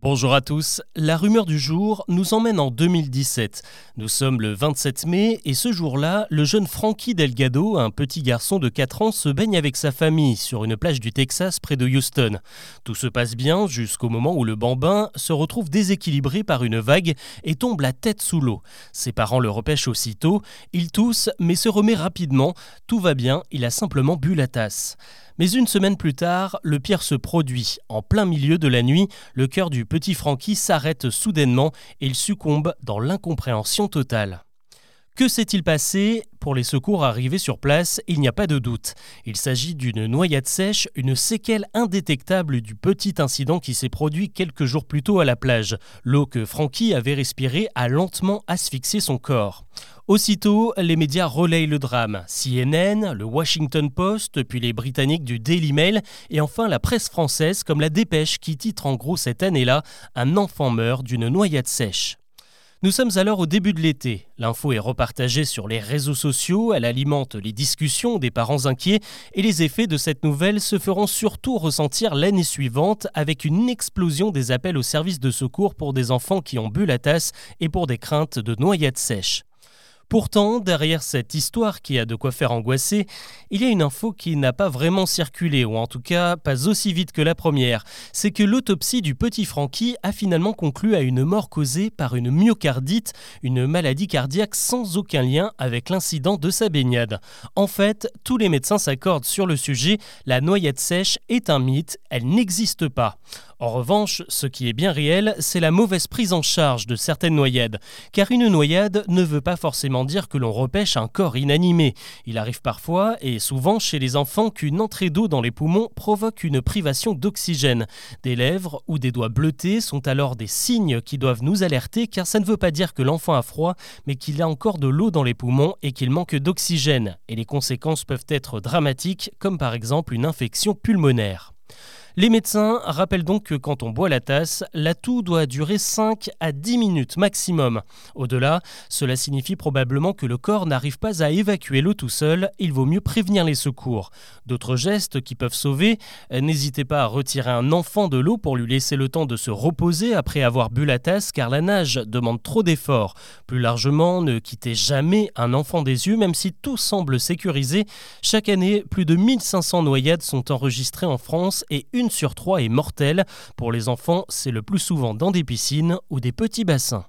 Bonjour à tous. La rumeur du jour nous emmène en 2017. Nous sommes le 27 mai et ce jour-là, le jeune Frankie Delgado, un petit garçon de 4 ans, se baigne avec sa famille sur une plage du Texas près de Houston. Tout se passe bien jusqu'au moment où le bambin se retrouve déséquilibré par une vague et tombe la tête sous l'eau. Ses parents le repêchent aussitôt. Il tousse mais se remet rapidement. Tout va bien, il a simplement bu la tasse. Mais une semaine plus tard, le pire se produit. En plein milieu de la nuit, le cœur du petit Francky s'arrête soudainement et il succombe dans l'incompréhension totale. Que s'est-il passé Pour les secours arrivés sur place, il n'y a pas de doute. Il s'agit d'une noyade sèche, une séquelle indétectable du petit incident qui s'est produit quelques jours plus tôt à la plage. L'eau que Frankie avait respirée a lentement asphyxié son corps. Aussitôt, les médias relayent le drame. CNN, le Washington Post, puis les Britanniques du Daily Mail, et enfin la presse française comme la Dépêche qui titre en gros cette année-là Un enfant meurt d'une noyade sèche. Nous sommes alors au début de l'été. L'info est repartagée sur les réseaux sociaux, elle alimente les discussions des parents inquiets et les effets de cette nouvelle se feront surtout ressentir l'année suivante avec une explosion des appels aux services de secours pour des enfants qui ont bu la tasse et pour des craintes de noyade sèche. Pourtant, derrière cette histoire qui a de quoi faire angoisser, il y a une info qui n'a pas vraiment circulé, ou en tout cas pas aussi vite que la première. C'est que l'autopsie du petit Francky a finalement conclu à une mort causée par une myocardite, une maladie cardiaque sans aucun lien avec l'incident de sa baignade. En fait, tous les médecins s'accordent sur le sujet, la noyade sèche est un mythe, elle n'existe pas. En revanche, ce qui est bien réel, c'est la mauvaise prise en charge de certaines noyades. Car une noyade ne veut pas forcément dire que l'on repêche un corps inanimé. Il arrive parfois, et souvent chez les enfants, qu'une entrée d'eau dans les poumons provoque une privation d'oxygène. Des lèvres ou des doigts bleutés sont alors des signes qui doivent nous alerter car ça ne veut pas dire que l'enfant a froid, mais qu'il a encore de l'eau dans les poumons et qu'il manque d'oxygène. Et les conséquences peuvent être dramatiques, comme par exemple une infection pulmonaire. Les médecins rappellent donc que quand on boit la tasse, l'atout doit durer 5 à 10 minutes maximum. Au-delà, cela signifie probablement que le corps n'arrive pas à évacuer l'eau tout seul, il vaut mieux prévenir les secours. D'autres gestes qui peuvent sauver, n'hésitez pas à retirer un enfant de l'eau pour lui laisser le temps de se reposer après avoir bu la tasse car la nage demande trop d'efforts. Plus largement, ne quittez jamais un enfant des yeux même si tout semble sécurisé. Chaque année, plus de 1500 noyades sont enregistrées en France et sur trois est mortelle. Pour les enfants, c'est le plus souvent dans des piscines ou des petits bassins.